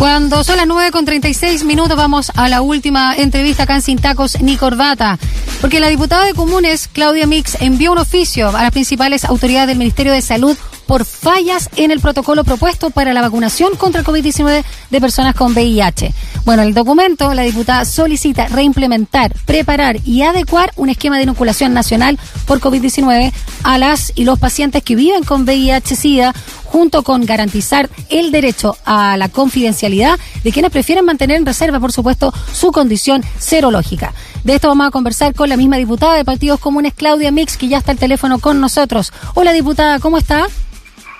Cuando son las 9 con 36 minutos vamos a la última entrevista acá en Sin Tacos ni Corbata. Porque la diputada de Comunes, Claudia Mix, envió un oficio a las principales autoridades del Ministerio de Salud por fallas en el protocolo propuesto para la vacunación contra el COVID-19 de personas con VIH. Bueno, el documento, la diputada solicita reimplementar, preparar y adecuar un esquema de inoculación nacional por COVID-19 a las y los pacientes que viven con VIH-Sida junto con garantizar el derecho a la confidencialidad de quienes prefieren mantener en reserva, por supuesto, su condición serológica. De esto vamos a conversar con la misma diputada de Partidos Comunes, Claudia Mix, que ya está al teléfono con nosotros. Hola, diputada, ¿cómo está?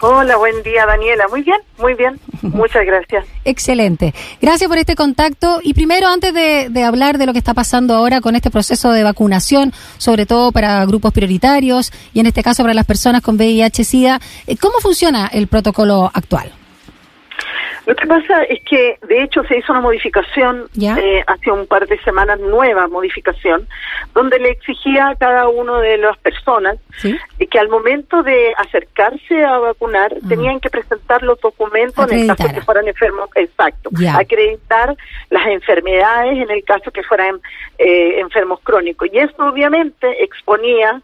Hola, buen día Daniela. Muy bien, muy bien. Muchas gracias. Excelente. Gracias por este contacto. Y primero, antes de, hablar de lo que está pasando ahora con este proceso de vacunación, sobre todo para grupos prioritarios y en este caso para las personas con VIH-Sida, eh, ¿cómo funciona el protocolo actual? Lo que pasa es que, de hecho, se hizo una modificación eh, hace un par de semanas, nueva modificación, donde le exigía a cada una de las personas que al momento de acercarse a vacunar tenían que presentar los documentos en el caso que fueran enfermos, exacto, acreditar las enfermedades en el caso que fueran eh, enfermos crónicos. Y esto obviamente exponía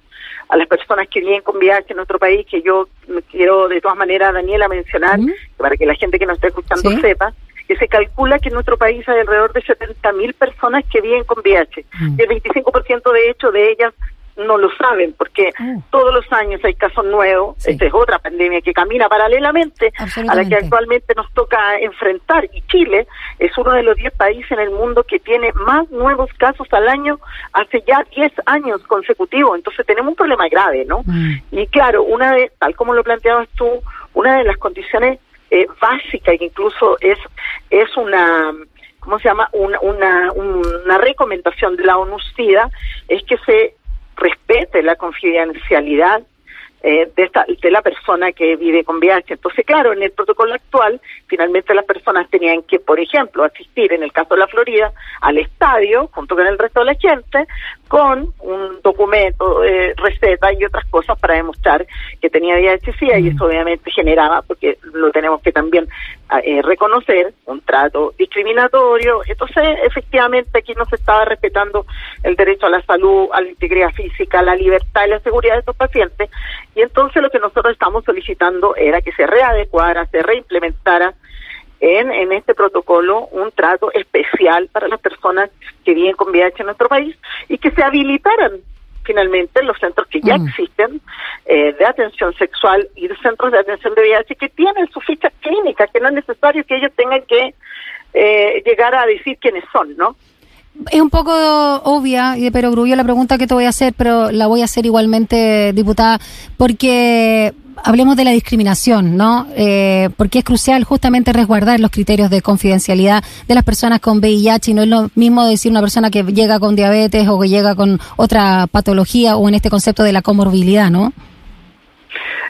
a las personas que vienen con VIH en nuestro país, que yo quiero de todas maneras, Daniela, mencionar, para que la gente que nos está escuchando sepa, que se calcula que en nuestro país hay alrededor de 70.000 personas que viven con VIH. Y el 25% de hecho de ellas no lo saben, porque ah. todos los años hay casos nuevos. Esta es otra pandemia que camina paralelamente a la que actualmente nos toca enfrentar. Y Chile es uno de los 10 países en el mundo que tiene más nuevos casos al año hace ya 10 años consecutivos. Entonces tenemos un problema grave, ¿no? Mm. Y claro, una de, tal como lo planteabas tú, una de las condiciones eh, básicas, que incluso es, es una ¿cómo se llama? Una, una, una recomendación de la ONU-SIDA es que se respete la confidencialidad eh, de, esta, de la persona que vive con VIH. Entonces, claro, en el protocolo actual, finalmente las personas tenían que, por ejemplo, asistir, en el caso de la Florida, al estadio, junto con el resto de la gente, con un documento, eh, receta y otras cosas para demostrar que tenía VIH-Sida y eso obviamente generaba, porque lo tenemos que también eh, reconocer, un trato discriminatorio. Entonces, efectivamente, aquí no se estaba respetando el derecho a la salud, a la integridad física, a la libertad y la seguridad de estos pacientes y entonces lo que nosotros estamos solicitando era que se readecuara, se reimplementara en, en este protocolo un trato especial para las personas que viven con VIH en nuestro país y que se habilitaran finalmente los centros que ya mm. existen eh, de atención sexual y de centros de atención de VIH que tienen su ficha clínica, que no es necesario que ellos tengan que eh, llegar a decir quiénes son, ¿no? Es un poco obvia y de perogrullo la pregunta que te voy a hacer, pero la voy a hacer igualmente, diputada, porque hablemos de la discriminación, ¿no? Eh, porque es crucial justamente resguardar los criterios de confidencialidad de las personas con VIH y no es lo mismo decir una persona que llega con diabetes o que llega con otra patología o en este concepto de la comorbilidad, ¿no?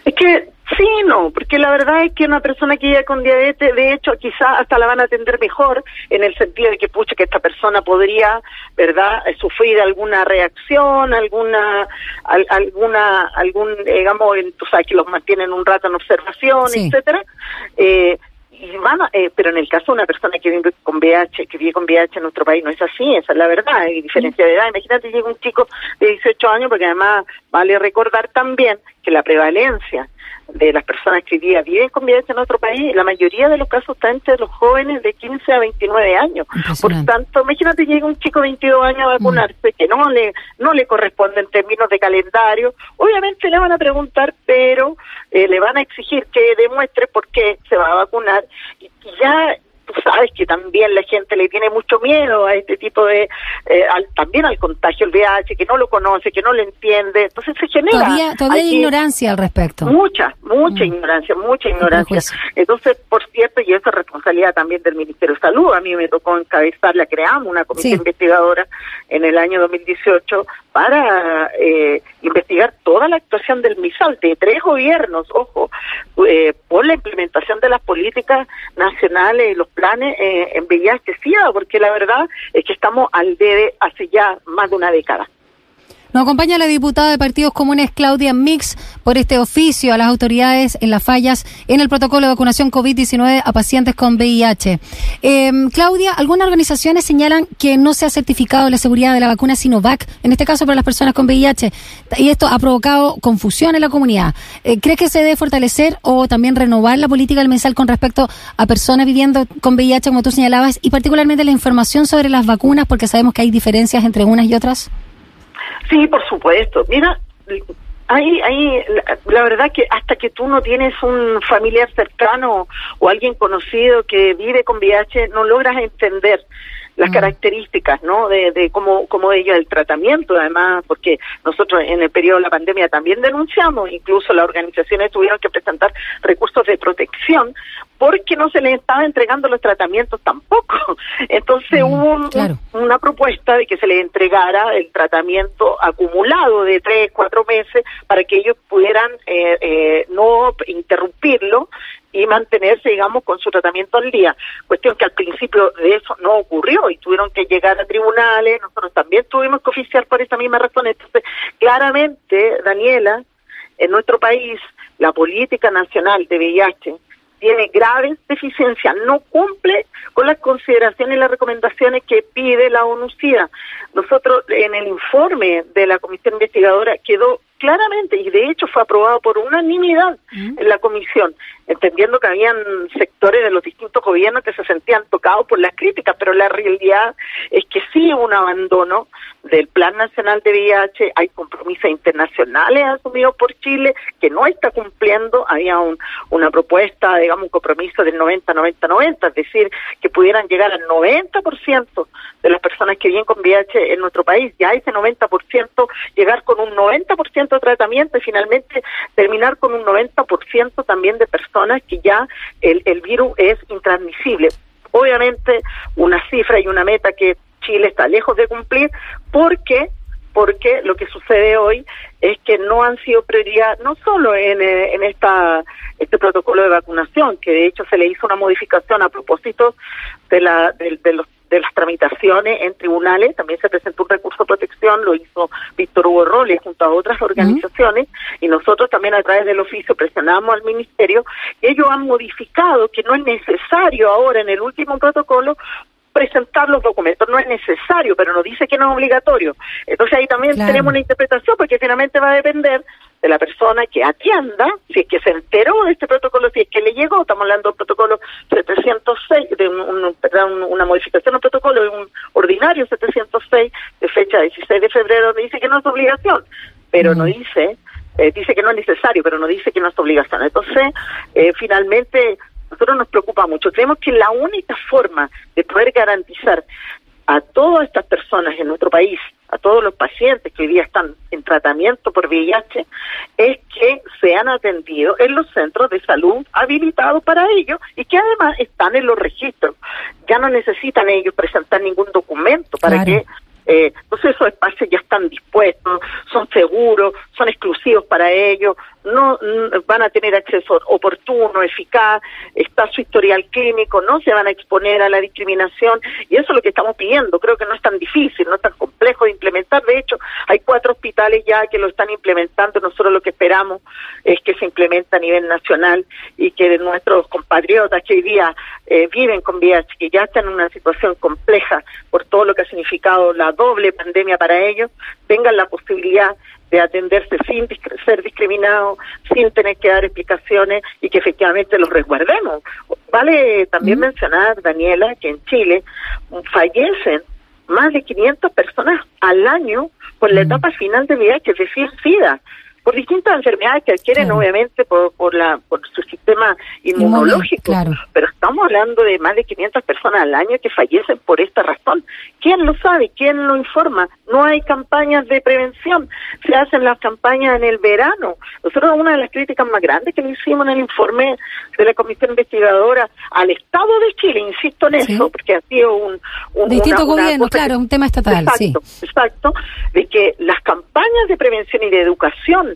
Es que Sí, no, porque la verdad es que una persona que llega con diabetes, de hecho, quizá hasta la van a atender mejor en el sentido de que, pucha, que esta persona podría, ¿verdad?, eh, sufrir alguna reacción, alguna, alguna, algún, digamos, tú sabes que los mantienen un rato en observación, etcétera. Eh, y van eh, pero en el caso de una persona que vive con VIH, que vive con VIH en nuestro país, no es así, esa es la verdad, hay diferencia de edad. Imagínate, llega un chico de 18 años, porque además vale recordar también que la prevalencia de las personas que viven con VIH en nuestro país, la mayoría de los casos está entre los jóvenes de 15 a 29 años. Por tanto, imagínate llega un chico de 22 años a vacunarse que no le no le corresponde en términos de calendario. Obviamente le van a preguntar, pero eh, le van a exigir que demuestre por qué se va a vacunar y ya tú sabes que también la gente le tiene mucho miedo a este tipo de, eh, también al contagio, el VIH, que no lo conoce, que no lo entiende, entonces se genera... Todavía, todavía hay ignorancia al respecto. Mucha, mucha mm. ignorancia, mucha ignorancia. Entonces, por cierto, y eso es responsabilidad también del Ministerio de Salud, a mí me tocó encabezar, la creamos una comisión investigadora en el año 2018 para eh, investigar toda la actuación del MISAL, de tres gobiernos, ojo, eh, por la implementación de las políticas nacionales y los planes eh, en VIH-Sida, porque la verdad es que estamos al debe hace ya más de una década. Nos acompaña la diputada de Partidos Comunes, Claudia Mix, por este oficio a las autoridades en las fallas en el protocolo de vacunación COVID-19 a pacientes con VIH. Em, Claudia, algunas organizaciones señalan que no se ha certificado la seguridad de la vacuna Sinovac, en este caso para las personas con VIH, y esto ha provocado confusión en la comunidad. Eh, ¿Crees que se debe fortalecer o también renovar la política del mensal con respecto a personas viviendo con VIH, como tú señalabas, y particularmente la información sobre las vacunas, porque sabemos que hay diferencias entre unas y otras? Sí, por supuesto. Mira, ahí, ahí, la, verdad que hasta que tú no tienes un familiar cercano o alguien conocido que vive con VIH, no logras entender las mm. características, ¿no? De, de cómo, cómo ella el tratamiento, además, porque nosotros en el periodo de la pandemia también denunciamos, incluso las organizaciones tuvieron que presentar recursos de protección porque no se les estaba entregando los tratamientos tampoco. Entonces mm, hubo una propuesta de que se les entregara el tratamiento acumulado de tres, cuatro meses para que ellos pudieran eh, eh, no interrumpirlo y mantenerse, digamos, con su tratamiento al día. Cuestión que al principio de eso no ocurrió y tuvieron que llegar a tribunales, nosotros también tuvimos que oficiar por esa misma razón. Entonces, claramente, Daniela, en nuestro país, la política nacional de VIH tiene graves deficiencias, no cumple con las consideraciones y las recomendaciones que pide la ONU-CIDA. Nosotros en el informe de la comisión investigadora quedó claramente y de hecho fue aprobado por unanimidad mm. en la comisión, entendiendo que habían sectores de los distintos gobiernos que se sentían tocados por las críticas, pero la realidad es que sí hubo un abandono del Plan Nacional de VIH, hay compromisos internacionales asumidos por Chile que no está cumpliendo, había un, una propuesta, digamos, un compromiso del 90-90-90, es decir, que pudieran llegar al 90% de las personas que viven con VIH en nuestro país, ya ese 90% llegar con un 90% de tratamiento y finalmente terminar con un 90% también de personas que ya el, el virus es intransmisible. Obviamente una cifra y una meta que Chile está lejos de cumplir porque porque lo que sucede hoy es que no han sido prioridad no solo en, eh, en esta este protocolo de vacunación, que de hecho se le hizo una modificación a propósito de la de, de los de las tramitaciones en tribunales, también se presentó un recurso de protección, lo hizo Víctor Hugo Roles junto a otras organizaciones, y nosotros también a través del oficio presionamos al ministerio, y ellos han modificado que no es necesario ahora en el último protocolo presentar los documentos. No es necesario, pero no dice que no es obligatorio. Entonces ahí también tenemos una interpretación porque finalmente va a depender de la persona que atienda, si es que se enteró de este protocolo, si es que le llegó, estamos hablando del protocolo 706, de una modificación del protocolo, de un ordinario 706 de fecha 16 de febrero, donde dice que no es obligación, pero no dice, eh, dice que no es necesario, pero no dice que no es obligación. Entonces, eh, finalmente, nosotros nos preocupa mucho. Creemos que la única forma de poder garantizar a todas estas personas en nuestro país, a todos los pacientes que hoy día están en tratamiento por VIH, es que sean atendidos en los centros de salud habilitados para ello y que además están en los registros. Ya no necesitan ellos presentar ningún documento para que eh, entonces esos espacios ya están dispuestos, son seguros, son exclusivos para ellos, no van a tener acceso oportuno, eficaz, está su historial clínico, no se van a exponer a la discriminación y eso es lo que estamos pidiendo. Creo que no es tan difícil, no es tan complejo de implementar. De hecho, hay cuatro hospitales ya que lo están implementando. Nosotros lo que esperamos es que se implemente a nivel nacional y que nuestros compatriotas que hoy día eh, viven con VIH, que ya están en una situación compleja por todo lo que ha significado la doble pandemia para ellos, tengan la posibilidad de atenderse sin ser discriminados, sin tener que dar explicaciones y que efectivamente los resguardemos. Vale también mencionar, Daniela, que en Chile fallecen más de 500 personas al año por la etapa final de vida, que es decir, SIDA por distintas enfermedades que adquieren obviamente por, por, la, por su sistema inmunológico, pero estamos hablando de más de 500 personas al año que fallecen por esta razón. ¿Quién lo sabe? ¿Quién lo informa? No hay campañas de prevención, se hacen las campañas en el verano. Nosotros una de las críticas más grandes que le hicimos en el informe de la Comisión Investigadora al Estado de Chile, insisto en eso, porque ha sido un... un Distinto gobierno, claro, un tema estatal, exacto, sí. Exacto, de que las campañas de prevención y de educación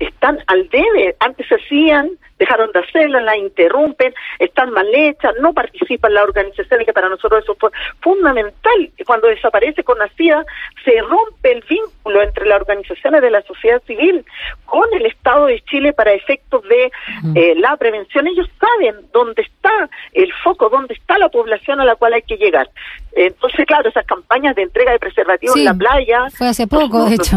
están al debe. Antes se hacían, dejaron de hacerlas, la interrumpen, están mal hechas, no participan las organizaciones, que para nosotros eso fue fundamental. Cuando desaparece con CIDA, se rompe el vínculo entre las organizaciones de la sociedad civil con el Estado de Chile para efectos de eh, la prevención. Ellos saben dónde está el foco, dónde está la población a la cual hay que llegar. Entonces, claro, esas campañas de entrega de preservativos en la playa... Fue hace poco, de hecho.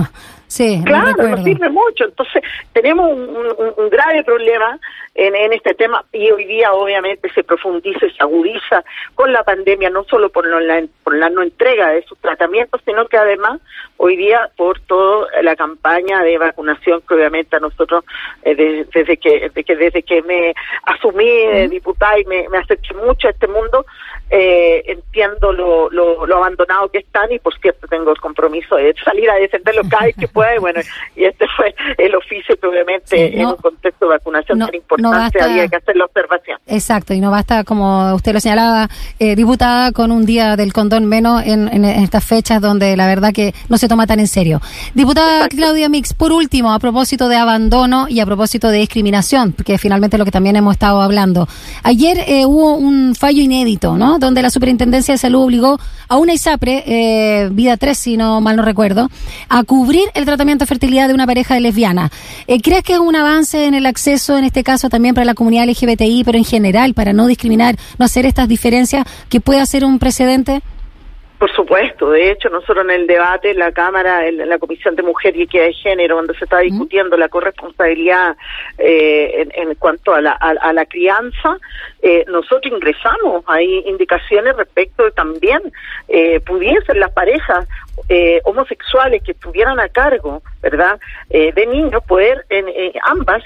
Sí, claro, nos sirve mucho. Entonces, tenemos un, grave problema en, en, este tema y hoy día obviamente se profundiza y se agudiza con la pandemia, no solo por, la, por la no entrega de sus tratamientos, sino que además hoy día por toda la campaña de vacunación que obviamente a nosotros eh, desde, que, desde que desde que me asumí de diputada y me, me acerqué mucho a este mundo, eh, entiendo lo, lo, lo, abandonado que están y por cierto tengo el compromiso de salir a defenderlo cada vez que pueda y bueno, y este fue el oficio que obviamente en un contexto de vacunación tan importante había que hacer la observación. Exacto, y no basta, como usted lo señalaba, eh, diputada, con un día del condón menos en, en, estas fechas donde la verdad que no se toma tan en serio. Diputada Claudia Mix, por último, a propósito de abandono y a propósito de discriminación, porque finalmente es lo que también hemos estado hablando. Ayer eh, hubo un fallo inédito, ¿no? Donde la Superintendencia de Salud obligó a una ISAPRE, eh, Vida 3, si no mal no recuerdo, a cubrir el tratamiento de fertilidad de una pareja de lesbianas. Eh, ¿Crees que es un avance en el acceso, en este caso también para la comunidad LGBTI, pero en general, para no discriminar, no hacer estas diferencias, que pueda ser un precedente? Por supuesto, de hecho nosotros en el debate en la Cámara, en la Comisión de Mujer y Equidad de Género, donde se está discutiendo la corresponsabilidad eh, en, cuanto a la, a, la crianza, eh, nosotros ingresamos ahí indicaciones respecto de también eh, pudiesen las parejas eh, homosexuales que estuvieran a cargo, ¿verdad?, eh, de niños, poder en, ambas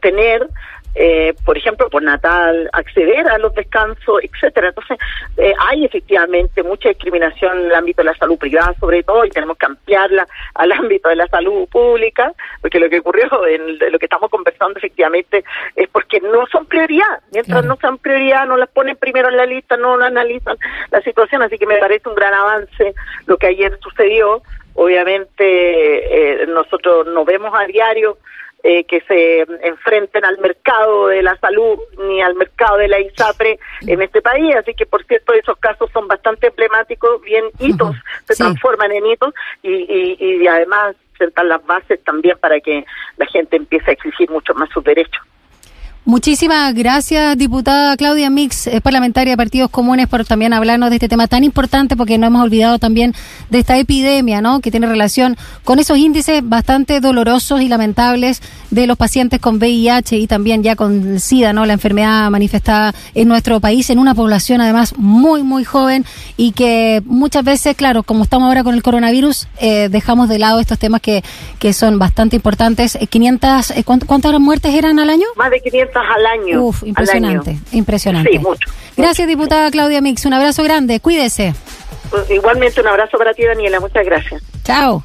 tener eh, por ejemplo, por natal, acceder a los descansos, etcétera. Entonces, eh, hay efectivamente mucha discriminación en el ámbito de la salud privada, sobre todo, y tenemos que ampliarla al ámbito de la salud pública, porque lo que ocurrió, en lo que estamos conversando efectivamente, es porque no son prioridad. Mientras no sean prioridad, no las ponen primero en la lista, no analizan la situación, así que me parece un gran avance lo que ayer sucedió. Obviamente, eh, nosotros nos vemos a diario eh, que se enfrenten al mercado de la salud ni al mercado de la ISAPRE en este país. Así que, por cierto, esos casos son bastante emblemáticos, bien hitos, se transforman en hitos y, y, y además sentar las bases también para que la gente empiece a exigir mucho más sus derechos. Muchísimas gracias, diputada Claudia Mix, parlamentaria de Partidos Comunes, por también hablarnos de este tema tan importante, porque no hemos olvidado también de esta epidemia, ¿no? Que tiene relación con esos índices bastante dolorosos y lamentables de los pacientes con VIH y también ya con SIDA, ¿no? La enfermedad manifestada en nuestro país, en una población además muy, muy joven y que muchas veces, claro, como estamos ahora con el coronavirus, eh, dejamos de lado estos temas que, que son bastante importantes. 500, eh, ¿Cuántas muertes eran al año? Más de 500 al año. Uf, impresionante, impresionante. Sí, mucho. Gracias, diputada Claudia Mix. Un abrazo grande. Cuídese. Igualmente, un abrazo para ti, Daniela. Muchas gracias. Chao.